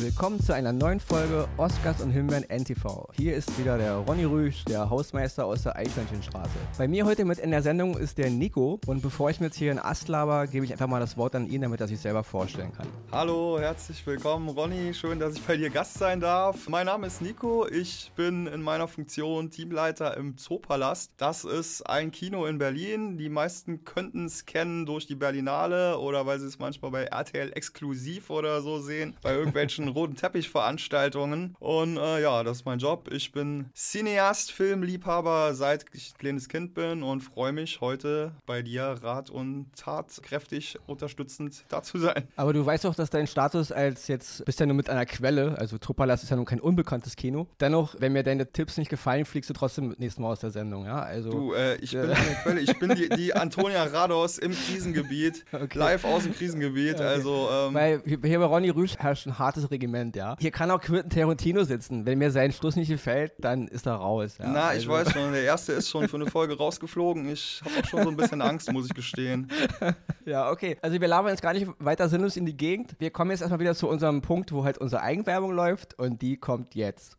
willkommen zu einer neuen Folge Oscars und Himbeeren NTV. Hier ist wieder der Ronny Rüsch, der Hausmeister aus der Eichhörnchenstraße. Bei mir heute mit in der Sendung ist der Nico und bevor ich mir jetzt hier in Ast laber, gebe ich einfach mal das Wort an ihn, damit er sich selber vorstellen kann. Hallo, herzlich willkommen Ronny, schön, dass ich bei dir Gast sein darf. Mein Name ist Nico, ich bin in meiner Funktion Teamleiter im Zoopalast. Das ist ein Kino in Berlin. Die meisten könnten es kennen durch die Berlinale oder weil sie es manchmal bei RTL exklusiv oder so sehen, bei irgendwelchen roten Teppichveranstaltungen. Und äh, ja, das ist mein Job. Ich bin Cineast, Filmliebhaber, seit ich ein kleines Kind bin und freue mich heute bei dir Rat und Tat kräftig unterstützend da zu sein. Aber du weißt doch, dass dein Status als jetzt bist ja nur mit einer Quelle, also Tropalas ist ja nun kein unbekanntes Kino. Dennoch, wenn mir deine Tipps nicht gefallen, fliegst du trotzdem nächstes Mal aus der Sendung, ja? Also du, äh, ich bin eine Quelle, ich bin die, die Antonia Rados im Krisengebiet, okay. live aus dem Krisengebiet. Okay. Also ähm, weil hier bei Ronny Rüsch herrscht ein hartes Regiment, ja. Hier kann auch Quentin Tarantino sitzen. Wenn mir sein Schluss nicht gefällt, dann ist er raus. Ja? Na, also. ich weiß schon, der erste ist schon für eine Folge rausgeflogen. Ich habe auch schon so ein bisschen Angst, muss ich gestehen. ja, okay. Also wir labern jetzt gar nicht weiter sinnlos in die Gegend. Wir kommen jetzt erstmal wieder zu unserem Punkt, wo halt unsere Eigenwerbung läuft und die kommt jetzt.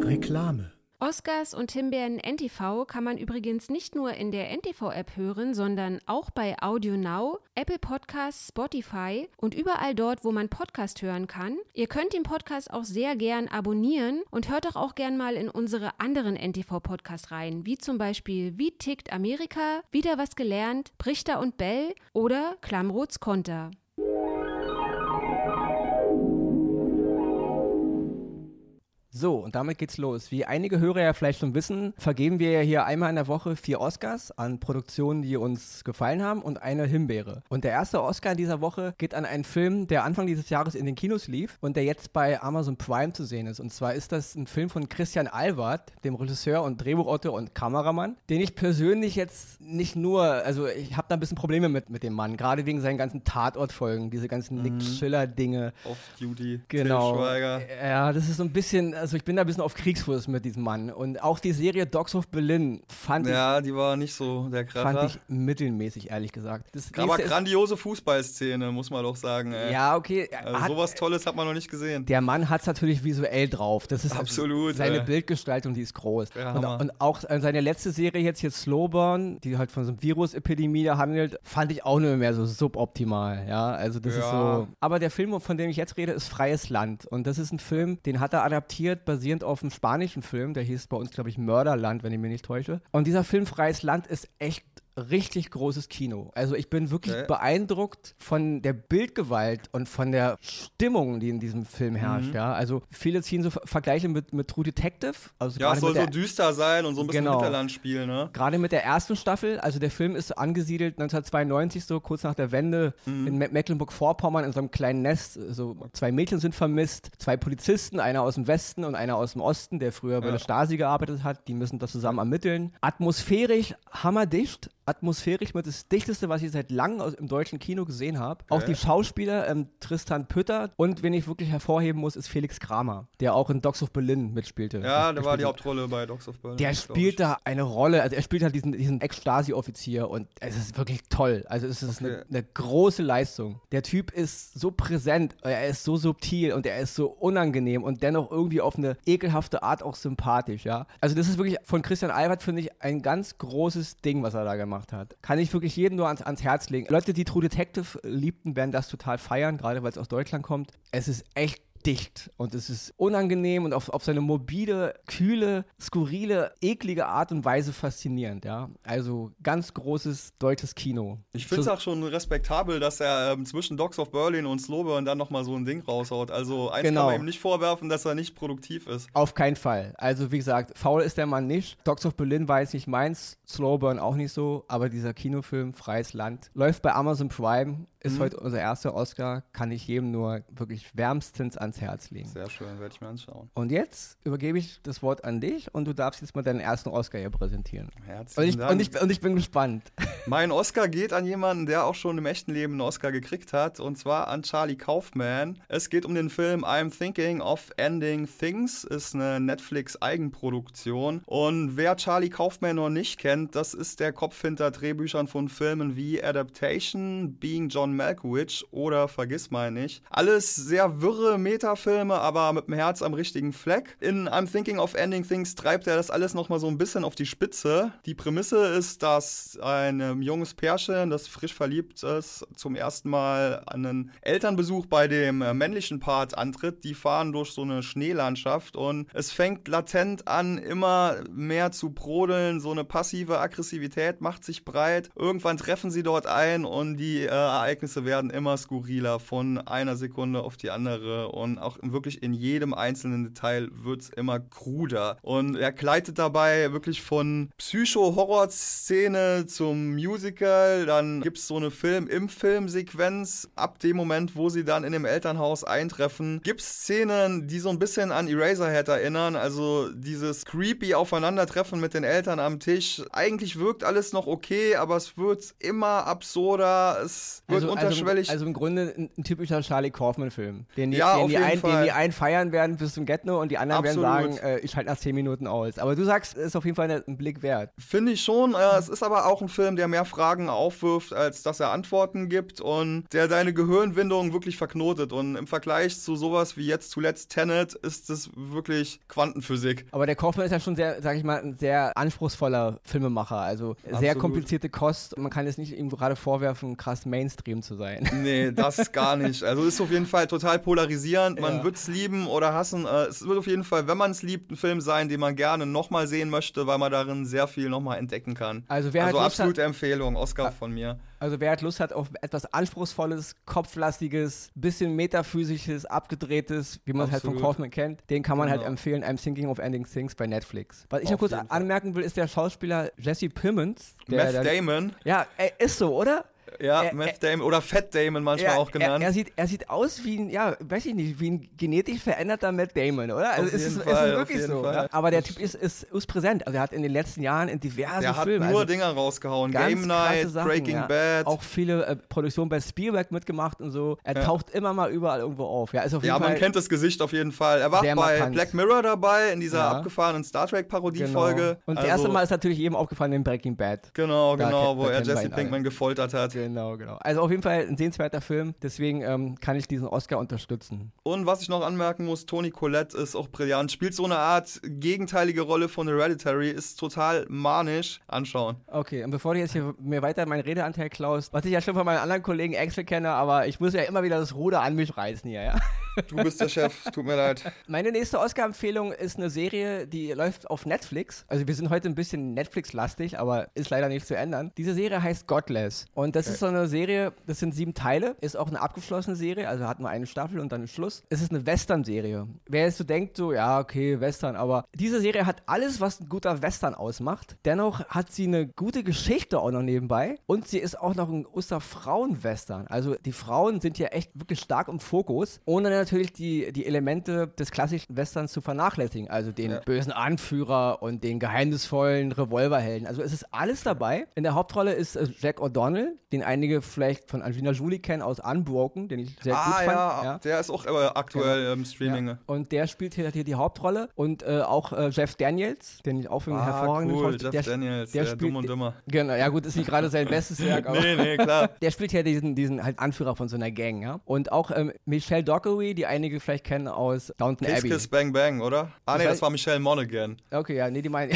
Reklame Oscars und Himbeeren NTV kann man übrigens nicht nur in der NTV-App hören, sondern auch bei Audio Now, Apple Podcasts, Spotify und überall dort, wo man Podcast hören kann. Ihr könnt den Podcast auch sehr gern abonnieren und hört doch auch gern mal in unsere anderen NTV-Podcasts rein, wie zum Beispiel Wie tickt Amerika, Wieder was gelernt, Brichter und Bell oder Klammrots Konter. So, und damit geht's los. Wie einige Hörer ja vielleicht schon wissen, vergeben wir ja hier einmal in der Woche vier Oscars an Produktionen, die uns gefallen haben und eine Himbeere. Und der erste Oscar in dieser Woche geht an einen Film, der Anfang dieses Jahres in den Kinos lief und der jetzt bei Amazon Prime zu sehen ist. Und zwar ist das ein Film von Christian Alward, dem Regisseur und Drehbuchautor und Kameramann, den ich persönlich jetzt nicht nur, also ich habe da ein bisschen Probleme mit, mit dem Mann, gerade wegen seinen ganzen Tatortfolgen, diese ganzen Nick mhm. Schiller-Dinge. Off-Duty, genau. Ja, das ist so ein bisschen, also ich bin da ein bisschen auf Kriegsfuß mit diesem Mann. Und auch die Serie Dogs of Berlin fand ja, ich. Ja, die war nicht so der Kracher. Fand ich mittelmäßig, ehrlich gesagt. Das Aber grandiose Fußballszene, muss man doch sagen. Ey. Ja, okay. Also hat, sowas Tolles hat man noch nicht gesehen. Der Mann hat es natürlich visuell drauf. Das ist absolut. Seine ey. Bildgestaltung, die ist groß. Und, und, auch seine letzte Serie jetzt hier Slowburn, die halt von so einer Virusepidemie handelt, fand ich auch nur mehr so suboptimal. Ja, also das ja. ist so. Aber der Film, von dem ich jetzt rede, ist Freies Land. Und das ist ein Film, den hat er adaptiert basiert, basierend auf einem spanischen Film, der hieß bei uns, glaube ich, Mörderland, wenn ich mich nicht täusche. Und dieser Film Freies Land ist echt richtig großes Kino. Also ich bin wirklich okay. beeindruckt von der Bildgewalt und von der Stimmung, die in diesem Film herrscht. Mhm. Ja, also viele ziehen so Vergleiche mit, mit True Detective. Also ja, es soll so düster sein und so ein bisschen genau. Mittellandspiel, ne? Gerade mit der ersten Staffel. Also der Film ist angesiedelt 1992, so kurz nach der Wende mhm. in Me Mecklenburg-Vorpommern in so einem kleinen Nest. So zwei Mädchen sind vermisst, zwei Polizisten, einer aus dem Westen und einer aus dem Osten, der früher ja. bei der Stasi gearbeitet hat. Die müssen das zusammen ermitteln. Atmosphärisch hammerdicht atmosphärisch mit das dichteste, was ich seit langem im deutschen Kino gesehen habe. Okay. Auch die Schauspieler ähm, Tristan Pütter und wen ich wirklich hervorheben muss, ist Felix Kramer, der auch in Dogs of Berlin mitspielte. Ja, der war die Hauptrolle bei Dogs of Berlin. Der spielt da eine Rolle, also er spielt halt diesen, diesen Ex-Stasi-Offizier und es ist wirklich toll. Also es ist okay. eine, eine große Leistung. Der Typ ist so präsent, er ist so subtil und er ist so unangenehm und dennoch irgendwie auf eine ekelhafte Art auch sympathisch, ja. Also das ist wirklich von Christian Albert, finde ich, ein ganz großes Ding, was er da gemacht hat gemacht hat. Kann ich wirklich jedem nur ans, ans Herz legen. Leute, die True Detective liebten, werden das total feiern, gerade weil es aus Deutschland kommt. Es ist echt dicht und es ist unangenehm und auf, auf seine mobile, kühle, skurrile, eklige Art und Weise faszinierend, ja. Also ganz großes deutsches Kino. Ich finde es auch schon respektabel, dass er ähm, zwischen Dogs of Berlin und Slowburn dann nochmal so ein Ding raushaut. Also eins genau. kann man ihm nicht vorwerfen, dass er nicht produktiv ist. Auf keinen Fall. Also wie gesagt, faul ist der Mann nicht. Dogs of Berlin war jetzt nicht meins, Slowburn auch nicht so, aber dieser Kinofilm Freies Land läuft bei Amazon Prime ist mhm. heute unser erster Oscar, kann ich jedem nur wirklich wärmstens ans Herz legen. Sehr schön, werde ich mir anschauen. Und jetzt übergebe ich das Wort an dich und du darfst jetzt mal deinen ersten Oscar hier präsentieren. Herzlichen und ich, Dank. Und ich, und ich bin gespannt. Mein Oscar geht an jemanden, der auch schon im echten Leben einen Oscar gekriegt hat, und zwar an Charlie Kaufman. Es geht um den Film I'm Thinking of Ending Things, ist eine Netflix-Eigenproduktion. Und wer Charlie Kaufman noch nicht kennt, das ist der Kopf hinter Drehbüchern von Filmen wie Adaptation, Being John Malkovich oder Vergiss mal nicht. Alles sehr wirre Metafilme, aber mit dem Herz am richtigen Fleck. In I'm Thinking of Ending Things treibt er das alles nochmal so ein bisschen auf die Spitze. Die Prämisse ist, dass ein junges Pärchen, das frisch verliebt ist, zum ersten Mal einen Elternbesuch bei dem äh, männlichen Part antritt. Die fahren durch so eine Schneelandschaft und es fängt latent an, immer mehr zu brodeln. So eine passive Aggressivität macht sich breit. Irgendwann treffen sie dort ein und die äh, Ereignisse werden immer skurriler von einer Sekunde auf die andere und auch wirklich in jedem einzelnen Detail wird es immer kruder. Und er gleitet dabei wirklich von Psycho-Horror-Szene zum Musical. Dann gibt es so eine Film-im-Film-Sequenz. Ab dem Moment, wo sie dann in dem Elternhaus eintreffen, gibt es Szenen, die so ein bisschen an Eraserhead erinnern. Also dieses creepy Aufeinandertreffen mit den Eltern am Tisch. Eigentlich wirkt alles noch okay, aber es wird immer absurder. Es wird also, unterschwellig. Also, also, im Grunde ein, ein typischer Charlie Kaufman-Film, den, ja, den, die ein, den die einen feiern werden bis zum Getno und die anderen Absolut. werden sagen, äh, ich halte nach 10 Minuten aus. Aber du sagst, es ist auf jeden Fall ein Blick wert. Finde ich schon. Äh, es ist aber auch ein Film, der mehr Fragen aufwirft, als dass er Antworten gibt und der deine Gehirnwindung wirklich verknotet. Und im Vergleich zu sowas wie jetzt zuletzt Tenet ist es wirklich Quantenphysik. Aber der Kaufmann ist ja schon sehr, sag ich mal, ein sehr anspruchsvoller Filmemacher. Also sehr Absolut. komplizierte Kost. Man kann jetzt nicht ihm gerade vorwerfen, krass Mainstream zu sein. Nee, das gar nicht. Also ist auf jeden Fall total polarisierend. Man Ja. wird es lieben oder hassen. Äh, Es wird auf jeden Fall, wenn man es liebt, ein Film sein, den man gerne nochmal sehen möchte, weil man darin sehr viel nochmal entdecken kann. Also wer also hat Lust absolute Empfehlung, Oscar Ah. von mir. Also wer hat Lust hat auf etwas anspruchsvolles, kopflastiges, bisschen metaphysisches, abgedrehtes, wie man es halt von Absolut. Kaufman kennt, den kann man halt Genau. empfehlen. I'm Thinking of Ending Things bei Netflix. Was ich noch Auf kurz jeden Fall. anmerken will, ist der Schauspieler Jesse Pimmons. Der, der, Damon, Ja, er ist so, oder? Ja, Er- Meth Damon oder Fat Damon manchmal er, auch genannt. Er, er, sieht, er sieht aus wie ein, ja, weiß ich nicht, wie ein genetisch veränderter Matt Damon, oder? Also Auf es ist, Fall, ist auf wirklich so. Ja? Aber der Typ ist, ist, ist präsent. Also er hat in den letzten Jahren in diversen der hat Filmen. nur also, Dinger rausgehauen. Game Night, Sachen, Breaking ja. Bad. Auch viele äh, Produktionen bei Spielberg mitgemacht und so. Er Ja. taucht immer mal überall irgendwo auf. Ja, ist auf ja, jeden man Fall kennt das Gesicht auf jeden Fall. Er war bei markant. Black Mirror dabei, in dieser Ja. abgefahrenen Star Trek-Parodie-Folge. Genau. Und das Also, erste Mal ist natürlich jedem aufgefallen in Breaking Bad. Genau, Da genau, kennt- wo er Jesse Pinkman gefoltert hat. Genau, genau. Also auf jeden Fall ein sehenswerter Film. Deswegen ähm, kann ich diesen Oscar unterstützen. Und was ich noch anmerken muss, Toni Collette ist auch brillant. Spielt so eine Art gegenteilige Rolle von Hereditary, ist total manisch. Anschauen. Okay, und bevor du jetzt hier mir weiter meinen Redeanteil klaust, was ich ja schon von meinen anderen Kollegen Axel kenne, aber ich muss ja immer wieder das Ruder an mich reißen hier, ja. Du bist der Chef, tut mir leid. Meine nächste Oscar-Empfehlung ist eine Serie, die läuft auf Netflix. Also wir sind heute ein bisschen Netflix-lastig, aber ist leider nicht zu ändern. Diese Serie heißt Godless. Und das ist so eine Serie, das sind sieben Teile, ist auch eine abgeschlossene Serie, also hat nur eine Staffel und dann einen Schluss. Es ist eine Western-Serie. Wer jetzt so denkt, so, ja, okay, Western, aber diese Serie hat alles, was ein guter Western ausmacht. Dennoch hat sie eine gute Geschichte auch noch nebenbei und sie ist auch noch ein Osterfrauen-Western. Also die Frauen sind hier echt wirklich stark im Fokus, ohne natürlich die, die Elemente des klassischen Westerns zu vernachlässigen. Also den Ja. bösen Anführer und den geheimnisvollen Revolverhelden. Also es ist alles dabei. In der Hauptrolle ist äh, Jack O'Donnell, den einige vielleicht von Angelina Jolie kennen aus Unbroken, den ich sehr gut ah fand. ja, ja. der ist auch äh, aktuell im Streaming. Ja. Und der spielt hier, hier die Hauptrolle und äh, auch äh, Jeff Daniels, den ich auch für einen Ah, hervorragenden cool, Jeff der, Daniels, der der spielt- Dumm und Dümmer. Genau, ja gut, ist nicht gerade sein bestes Werk, aber Nee, nee, klar. der spielt ja diesen, diesen halt Anführer von so einer Gang, ja. Und auch ähm, Michelle Dockery, die einige vielleicht kennen aus Downton Kiss Abbey. Kiss Bang Bang, oder? Ah nee, das war Michelle Monaghan. Okay, ja, nee, die meine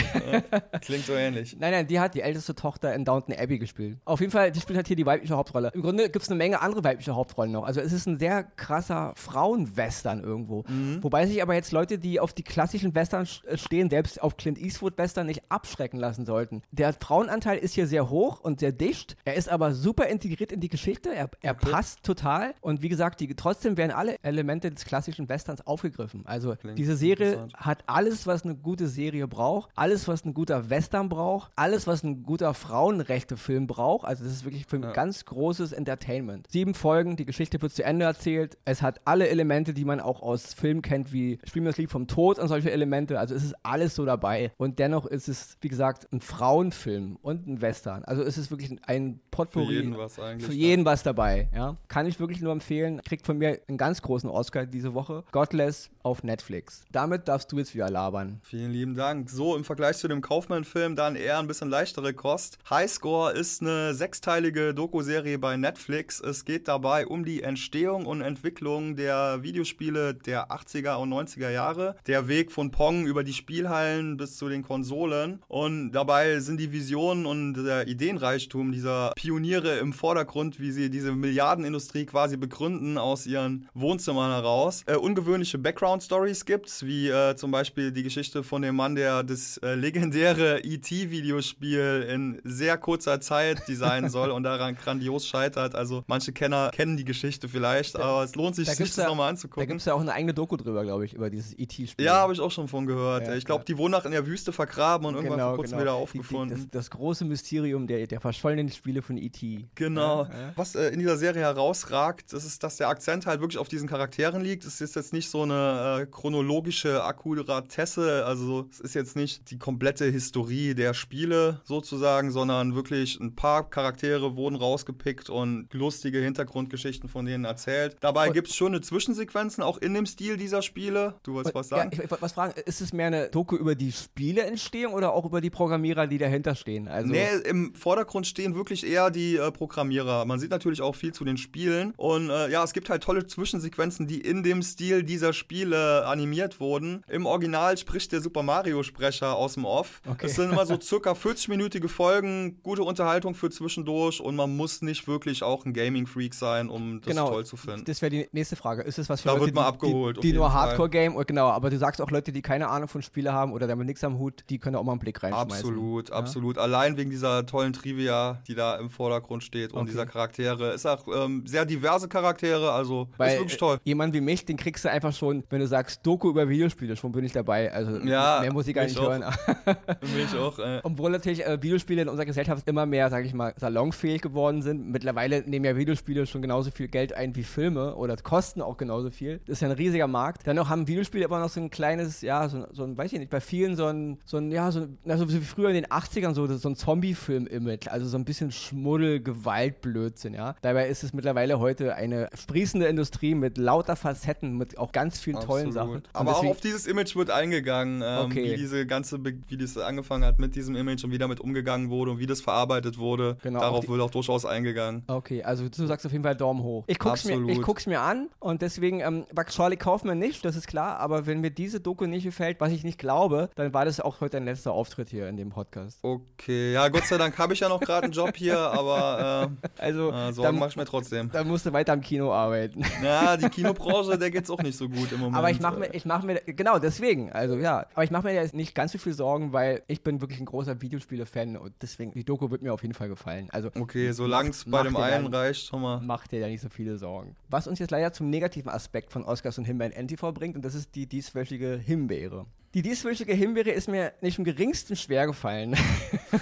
Klingt so ähnlich. Nein, nein, die hat die älteste Tochter in Downton Abbey gespielt. Auf jeden Fall, die spielt halt hier die weibliche Hauptrolle. Im Grunde gibt es eine Menge andere weibliche Hauptrollen noch. Also es ist ein sehr krasser Frauenwestern irgendwo. Wobei sich aber jetzt Leute, die auf die klassischen Western äh, stehen, selbst auf Clint Eastwood-Western nicht abschrecken lassen sollten. Der Frauenanteil ist hier sehr hoch und sehr dicht. Er ist aber super integriert in die Geschichte. Er, er Okay. passt total. Und wie gesagt, die, trotzdem werden alle Elemente des klassischen Westerns aufgegriffen. Also Klingt diese Serie hat alles, was eine gute Serie braucht, alles, was ein guter Western braucht, alles, was ein guter Frauenrechte-Film braucht. Also das ist wirklich für ein Ja. ganz großes Entertainment. Sieben Folgen, die Geschichte wird zu Ende erzählt. Es hat alle Elemente, die man auch aus Filmen kennt, wie Spielen das Lied vom Tod und solche Elemente. Also es ist alles so dabei. Und dennoch ist es, wie gesagt, ein Frauenfilm und ein Western. Also es ist wirklich ein Für Potpourri. jeden was eigentlich. Für jeden was dabei, ja. Kann ich wirklich nur empfehlen. Kriegt von mir einen ganz großen Oscar diese Woche. Godless auf Netflix. Damit darfst du jetzt wieder labern. Vielen lieben Dank. So, im Vergleich zu dem Kaufmann-Film dann eher ein bisschen leichtere Kost. Highscore ist eine sechsteilige Doku-Serie bei Netflix. Es geht dabei um die Entstehung und Entwicklung der Videospiele der 80er und 90er Jahre. Der Weg von Pong über die Spielhallen bis zu den Konsolen. Und dabei sind die Visionen und der Ideenreichtum dieser Pioniere im Vordergrund, wie sie diese Milliardenindustrie quasi begründen aus ihren Wohnzimmern heraus. Äh, ungewöhnliche Background-Stories gibt's, wie äh, zum Beispiel die Geschichte von dem Mann, der das äh, legendäre E.T.-Videospiel in sehr kurzer Zeit designen soll und daran grandios scheitert. Also manche Kenner kennen die Geschichte vielleicht, da, aber es lohnt sich, sich das ja, nochmal anzugucken. Da gibt es ja auch eine eigene Doku drüber, glaube ich, über dieses E.T.-Spiel. Ja, habe ich auch schon von gehört. Ja, ich glaube, die wurden nach in der Wüste vergraben und irgendwann genau, vor kurzem genau. wieder aufgefunden. Die, die, das, das, große Mysterium der, der verschollenen Spiele von E.T. Genau. Ja, Was äh, in dieser Serie herausragt, das ist, dass der Akzent halt wirklich auf diesen Charakteren liegt. Es ist jetzt nicht so eine äh, chronologische Akkuratesse, also es ist jetzt nicht die komplette Historie der Spiele sozusagen, sondern wirklich ein paar Charaktere wurden rausgepickt und lustige Hintergrundgeschichten von denen erzählt. Dabei gibt es schöne Zwischensequenzen, auch in dem Stil dieser Spiele. Du wolltest was sagen? Ja, ich wollte was fragen. Ist es mehr eine Doku über die Spieleentstehung oder auch über die Programmierer, die dahinter stehen? Also nee, im Vordergrund stehen wirklich eher die äh, Programmierer. Man sieht natürlich auch viel zu den Spielen. Und äh, ja, es gibt halt tolle Zwischensequenzen, die in dem Stil dieser Spiele animiert wurden. Im Original spricht der Super Mario-Sprecher aus dem Off. Okay. Es sind immer so circa 40-minütige Folgen, gute Unterhaltung für zwischendurch und man muss nicht wirklich auch ein Gaming-Freak sein, um das genau, toll zu finden. Das wäre die nächste Frage. Ist es was für da Leute, wird man abgeholt, die, die nur Hardcore-Game, genau, aber du sagst auch Leute, die keine Ahnung von Spiele haben oder damit nichts am Hut, die können auch mal einen Blick reinschmeißen. Absolut, ja? absolut. Allein wegen dieser tollen Trivia, die da im Vordergrund steht und okay. dieser Charaktere. Ist auch ähm, sehr diverse Charaktere, also Weil, ist wirklich toll. Äh, jemand wie mich, den kriegst du einfach schon, wenn du sagst Doku über Videospiele, schon bin ich dabei. Also ja, mehr muss ich gar nicht auch. hören. mich auch. Äh. Obwohl natürlich äh, Videospiele in unserer Gesellschaft immer mehr, sage ich mal, salonfähig geworden sind. Mittlerweile nehmen ja Videospiele schon genauso viel Geld ein wie Filme oder kosten auch genauso viel. Das ist ja ein riesiger Markt. Dann noch haben Videospiele immer noch so ein kleines, ja, so, so ein, weiß ich nicht, bei vielen so ein, so ein ja, so, also wie früher in den 80ern so, so ein Zombie-Film-Image, also so ein bisschen Schmuddel, Gewaltblödsinn, ja. Dabei ist es mittlerweile heute eine sprießende Industrie mit lauter Facetten, mit auch ganz vielen Absolut. tollen Sachen. Aber deswegen, auch auf dieses Image wird eingegangen, ähm, okay. wie diese ganze, wie das angefangen hat mit diesem Image und wie damit umgegangen wurde und wie das verarbeitet wurde. Genau, Darauf wird auch durchaus eingegangen. Okay, also du sagst auf jeden Fall Daumen hoch. Ich guck's, mir, ich guck's mir an und deswegen, ähm, Charlie Kaufman nicht, das ist klar, aber wenn mir diese Doku nicht gefällt, was ich nicht glaube, dann war das auch heute dein letzter Auftritt hier in dem Podcast. Okay, ja, Gott sei Dank habe ich ja noch gerade einen Job hier, aber äh, also, äh, Sorgen mache ich mir trotzdem. Dann musst du weiter am Kino arbeiten. Ja, die Kinobranche, der geht's auch nicht so gut im Moment. Aber ich mache mir, ich mache mir, genau deswegen, also ja, aber ich mache mir jetzt nicht ganz so viel Sorgen, weil ich bin wirklich ein großer Videospiele-Fan und deswegen, die Doku wird mir auf jeden Fall gefallen. Also, okay, solange es bei dem einen reicht, schon mal. Macht dir ja nicht so viele Sorgen. Was uns jetzt leider zum negativen Aspekt von Oscars und Himbeeren NTV bringt und das ist die dieswöchige Himbeere. Die dieswöchige Himbeere ist mir nicht im geringsten schwer gefallen.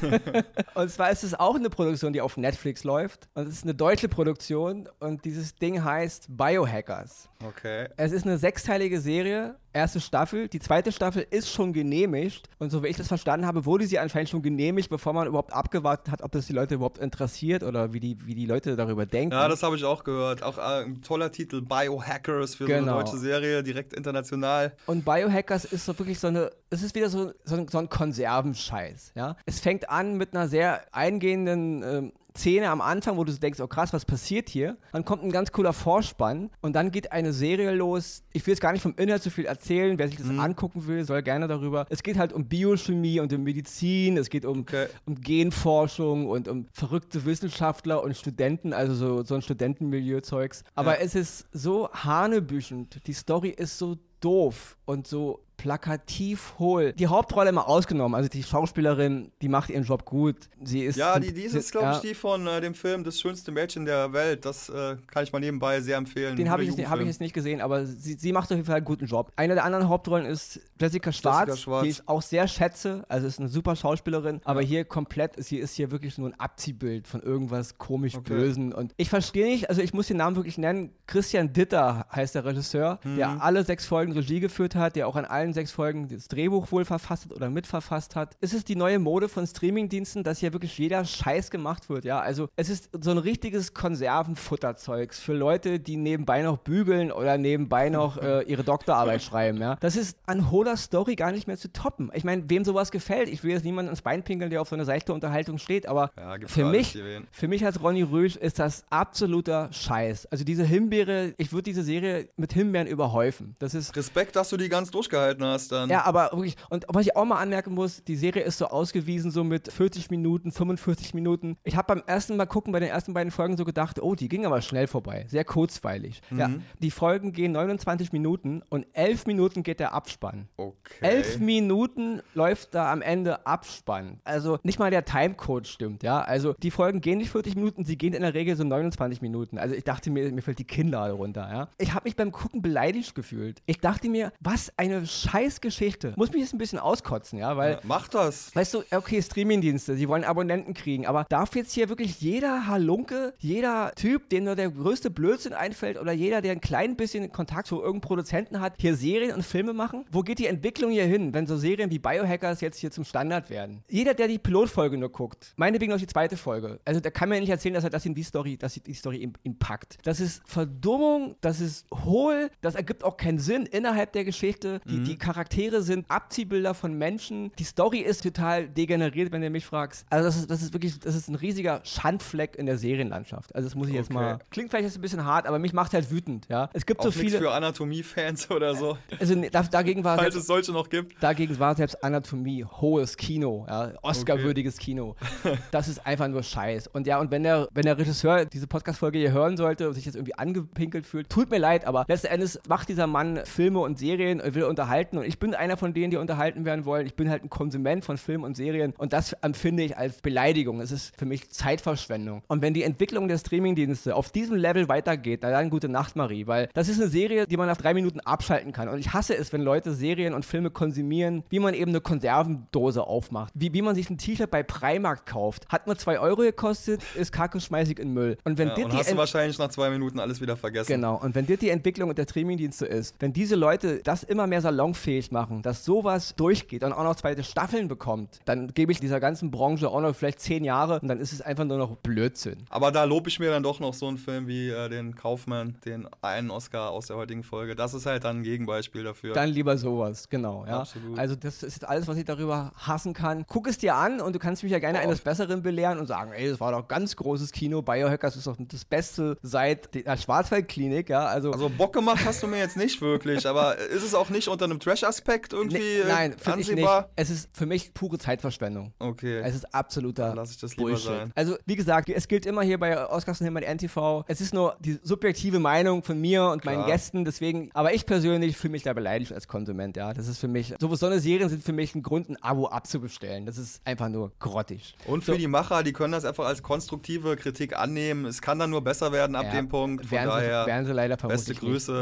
und zwar ist es auch eine Produktion, die auf Netflix läuft. Und es ist eine deutsche Produktion und dieses Ding heißt Biohackers. Okay. Es ist eine sechsteilige Serie, erste Staffel. Die zweite Staffel ist schon genehmigt. Und so wie ich das verstanden habe, wurde sie anscheinend schon genehmigt, bevor man überhaupt abgewartet hat, ob das die Leute überhaupt interessiert oder wie die, wie die Leute darüber denken. Ja, das habe ich auch gehört. Auch äh, ein toller Titel, Biohackers für genau. so eine genau. deutsche Serie, direkt international. Und Biohackers ist so wirklich so eine, es ist wieder so, so, so ein Konservenscheiß. Ja? Es fängt an mit einer sehr eingehenden ähm, Szene am Anfang, wo du denkst, oh krass, was passiert hier? Dann kommt ein ganz cooler Vorspann und dann geht eine Serie los. Ich will jetzt gar nicht vom Inhalt so viel erzählen. Wer sich das mhm. angucken will, soll gerne darüber. Es geht halt um Biochemie und um Medizin. Es geht um, okay. um Genforschung und um verrückte Wissenschaftler und Studenten, also so, so ein Studentenmilieu-Zeugs. Aber ja. es ist so hanebüchend. Die Story ist so doof und so plakativ hohl. Die Hauptrolle immer ausgenommen, also die Schauspielerin, die macht ihren Job gut. Sie ist ja, die, die ist, glaube ich, ja. die von äh, dem Film Das schönste Mädchen der Welt. Das äh, kann ich mal nebenbei sehr empfehlen. Den habe ich, hab ich jetzt nicht gesehen, aber sie, sie macht auf jeden Fall einen guten Job. Eine der anderen Hauptrollen ist Jessica Schwarz, Jessica Schwarz. die ich auch sehr schätze. Also ist eine super Schauspielerin, aber hier komplett, sie ist hier wirklich nur ein Abziehbild von irgendwas komisch okay. Bösen. Und ich verstehe nicht, also ich muss den Namen wirklich nennen. Christian Ditter heißt der Regisseur, mhm. der alle sechs Folgen Regie geführt hat, der auch an allen allen sechs Folgen das Drehbuch wohl verfasst hat oder mitverfasst hat. Ist es die neue Mode von Streamingdiensten, dass hier wirklich jeder Scheiß gemacht wird, ja? Also es ist so ein richtiges Konservenfutterzeugs für Leute, die nebenbei noch bügeln oder nebenbei noch äh, ihre Doktorarbeit schreiben, ja? Das ist an hohler Story gar nicht mehr zu toppen. Ich meine, wem sowas gefällt, ich will jetzt niemanden ins Bein pinkeln, der auf so eine seichte Unterhaltung steht, aber Ja, für mich, für mich als Ronny Rösch ist das absoluter Scheiß. Also diese Himbeere, ich würde diese Serie mit Himbeeren überhäufen. Das ist Respekt, dass du die ganz durchgehalten hast dann. ja, aber wirklich, und was ich auch mal anmerken muss, die Serie ist so ausgewiesen, so mit 40 Minuten, 45 Minuten. Ich habe beim ersten Mal gucken, bei den ersten beiden Folgen so gedacht, oh, die ging aber schnell vorbei. Sehr kurzweilig. Ja, die Folgen gehen 29 Minuten und 11 Minuten geht der Abspann. Okay. Elf Minuten läuft da am Ende Abspann. Also nicht mal der Timecode stimmt, ja. Also die Folgen gehen nicht 40 Minuten, sie gehen in der Regel so 29 Minuten. Also ich dachte mir, mir fällt die Kinnlade runter, ja. Ich habe mich beim Gucken beleidigt gefühlt. Ich dachte mir, was eine Scheißgeschichte. Muss mich jetzt ein bisschen auskotzen, ja, weil Ja, Mach das. Weißt du, okay, Streamingdienste, sie wollen Abonnenten kriegen, aber darf jetzt hier wirklich jeder Halunke, jeder Typ, dem nur der größte Blödsinn einfällt oder jeder, der ein klein bisschen Kontakt zu irgendeinem Produzenten hat, hier Serien und Filme machen? Wo geht die Entwicklung hier hin, wenn so Serien wie Biohackers jetzt hier zum Standard werden? Jeder, der die Pilotfolge nur guckt, meinetwegen noch die zweite Folge, also da kann mir nicht erzählen, dass er das in die Story, dass die Story ihn, ihn packt. Das ist Verdummung, das ist hohl, das ergibt auch keinen Sinn innerhalb der Geschichte. Die, die Charaktere sind Abziehbilder von Menschen. Die Story ist total degeneriert, wenn du mich fragst. Also das ist, das ist wirklich, das ist ein riesiger Schandfleck in der Serienlandschaft. Also das muss ich jetzt Okay. mal. Klingt vielleicht jetzt ein bisschen hart, aber mich macht halt wütend, ja. Es gibt Auch so nichts viele. für Anatomie-Fans oder so, Also da, dagegen war falls es solche noch gibt. dagegen war selbst Anatomie hohes Kino, ja, Oscar-würdiges Kino. Das ist einfach nur Scheiß. Und ja, und wenn der, wenn der Regisseur diese Podcast-Folge hier hören sollte und sich jetzt irgendwie angepinkelt fühlt, tut mir leid, aber letzten Endes macht dieser Mann Filme und Serien und will unterhalten. Und ich bin einer von denen, die unterhalten werden wollen. Ich bin halt ein Konsument von Filmen und Serien und das empfinde ich als Beleidigung. Es ist für mich Zeitverschwendung. Und wenn die Entwicklung der Streamingdienste auf diesem Level weitergeht, na dann gute Nacht, Marie, weil das ist eine Serie, die man nach drei Minuten abschalten kann. Und ich hasse es, wenn Leute Serien und Filme konsumieren, wie man eben eine Konservendose aufmacht, wie, wie man sich ein T-Shirt bei Primark kauft. Hat nur zwei Euro gekostet, ist kacke, schmeiß ich in Müll. Und wenn Ja, und die hast du wahrscheinlich nach zwei Minuten alles wieder vergessen. Genau, und wenn dir die Entwicklung der Streamingdienste ist, wenn diese Leute das immer mehr salonfähig machen, dass sowas durchgeht und auch noch zweite Staffeln bekommt, dann gebe ich dieser ganzen Branche auch noch vielleicht zehn Jahre und dann ist es einfach nur noch Blödsinn. Aber da lobe ich mir dann doch noch so einen Film wie äh, den Kaufmann, den einen Oscar aus der heutigen Folge. Das ist halt dann ein Gegenbeispiel dafür. Dann lieber sowas, genau. Ja. Absolut. Also das ist alles, was ich darüber hassen kann. Guck es dir an und du kannst mich ja gerne Boah. eines Besseren belehren und sagen, ey, das war doch ganz großes Kino. Biohackers ist doch das Beste seit der Schwarzwaldklinik, ja. Also, also Bock gemacht hast du mir jetzt nicht wirklich, aber ist es auch nicht unter einem Trash-Aspekt irgendwie Nee, nein, finde ich nicht. ansehbar? Es ist für mich pure Zeitverschwendung. Okay. Es ist absoluter Dann lass ich das lieber Bullshit. sein. Also, wie gesagt, es gilt immer hier bei Oscars und Himmel NTV. Es ist nur die subjektive Meinung von mir und meinen Klar. Gästen. Deswegen, aber ich persönlich fühle mich da beleidigt als Konsument. Ja, das ist für mich, so so eine Serien sind für mich ein Grund, ein Abo abzubestellen. Das ist einfach nur grottig. Und für So. die Macher, die können das einfach als konstruktive Kritik annehmen. Es kann dann nur besser werden ab Ja, dem Punkt. Von werden, daher. sie, werden sie leider beste Grüße.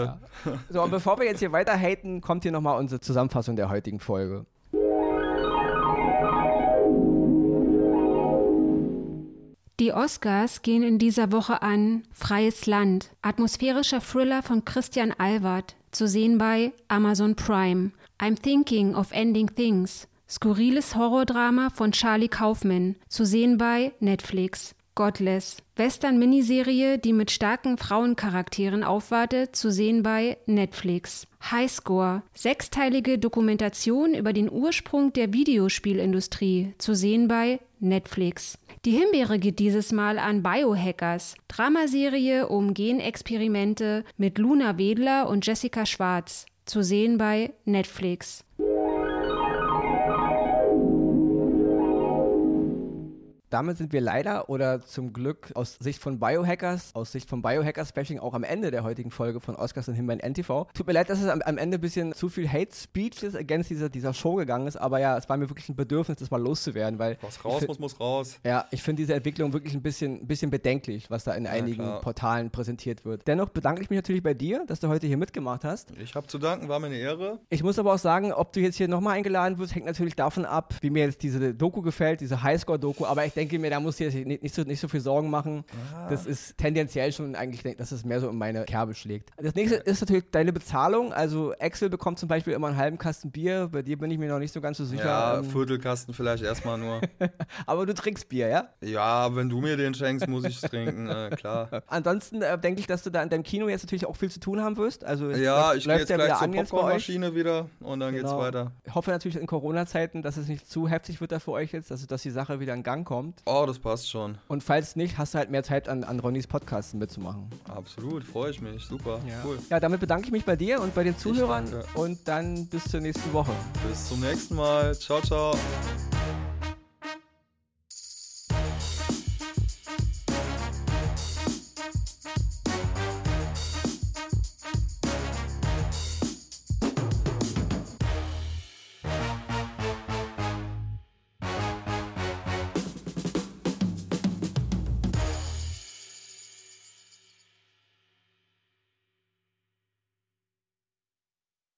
Nicht, ja. So, und bevor wir jetzt hier weiter haten, kommt hier nochmal unsere Zusammenfassung der heutigen Folge. Die Oscars gehen in dieser Woche an Freies Land, atmosphärischer Thriller von Christian Alward, zu sehen bei Amazon Prime. I'm Thinking of Ending Things, skurriles Horrordrama von Charlie Kaufman, zu sehen bei Netflix. Godless, Western-Miniserie, die mit starken Frauencharakteren aufwartet, zu sehen bei Netflix. Highscore, sechsteilige Dokumentation über den Ursprung der Videospielindustrie, zu sehen bei Netflix. Die Himbeere geht dieses Mal an Biohackers, Dramaserie um Genexperimente mit Luna Wedler und Jessica Schwarz, zu sehen bei Netflix. Damit sind wir leider oder zum Glück aus Sicht von Biohackers, aus Sicht von Biohackers-Bashing auch am Ende der heutigen Folge von Oscars und Himbeeren NTV. Tut mir leid, dass es am, am Ende ein bisschen zu viel Hate Speeches against dieser, dieser Show gegangen ist, aber ja, es war mir wirklich ein Bedürfnis, das mal loszuwerden, weil Was raus muss, muss raus. ja, ich finde diese Entwicklung wirklich ein bisschen, ein bisschen bedenklich, was da in einigen klar. Portalen präsentiert wird. Dennoch bedanke ich mich natürlich bei dir, dass du heute hier mitgemacht hast. Ich habe zu danken, war mir eine Ehre. Ich muss aber auch sagen, ob du jetzt hier nochmal eingeladen wirst, hängt natürlich davon ab, wie mir jetzt diese Doku gefällt, diese Highscore-Doku. Aber ich denke mir, da du dir nicht, nicht, so, nicht so viel Sorgen machen. Ah. Das ist tendenziell schon eigentlich, dass es mehr so in meine Kerbe schlägt. Das nächste ist natürlich deine Bezahlung. Also Axel bekommt zum Beispiel immer einen halben Kasten Bier. Bei dir bin ich mir noch nicht so ganz so sicher. Ja, Ähm, Viertelkasten vielleicht erstmal nur. aber du trinkst Bier, ja? ja, wenn du mir den schenkst, muss ich es trinken, äh, klar. Ansonsten äh, denke ich, dass du da in deinem Kino jetzt natürlich auch viel zu tun haben wirst. Also Ja, ich gehe jetzt ja gleich wieder zur. Popcornmaschine wieder und dann geht's Genau. weiter. Ich hoffe natürlich in Corona-Zeiten, dass es nicht zu heftig wird da für euch jetzt, also dass die Sache wieder in Gang kommt. Oh, das passt schon. Und falls nicht, hast du halt mehr Zeit an, an Ronnys Podcasts mitzumachen. Absolut, freue ich mich. Super, cool. Ja, damit bedanke ich mich bei dir und bei den Zuhörern und dann bis zur nächsten Woche. Bis zum nächsten Mal. Ciao, ciao.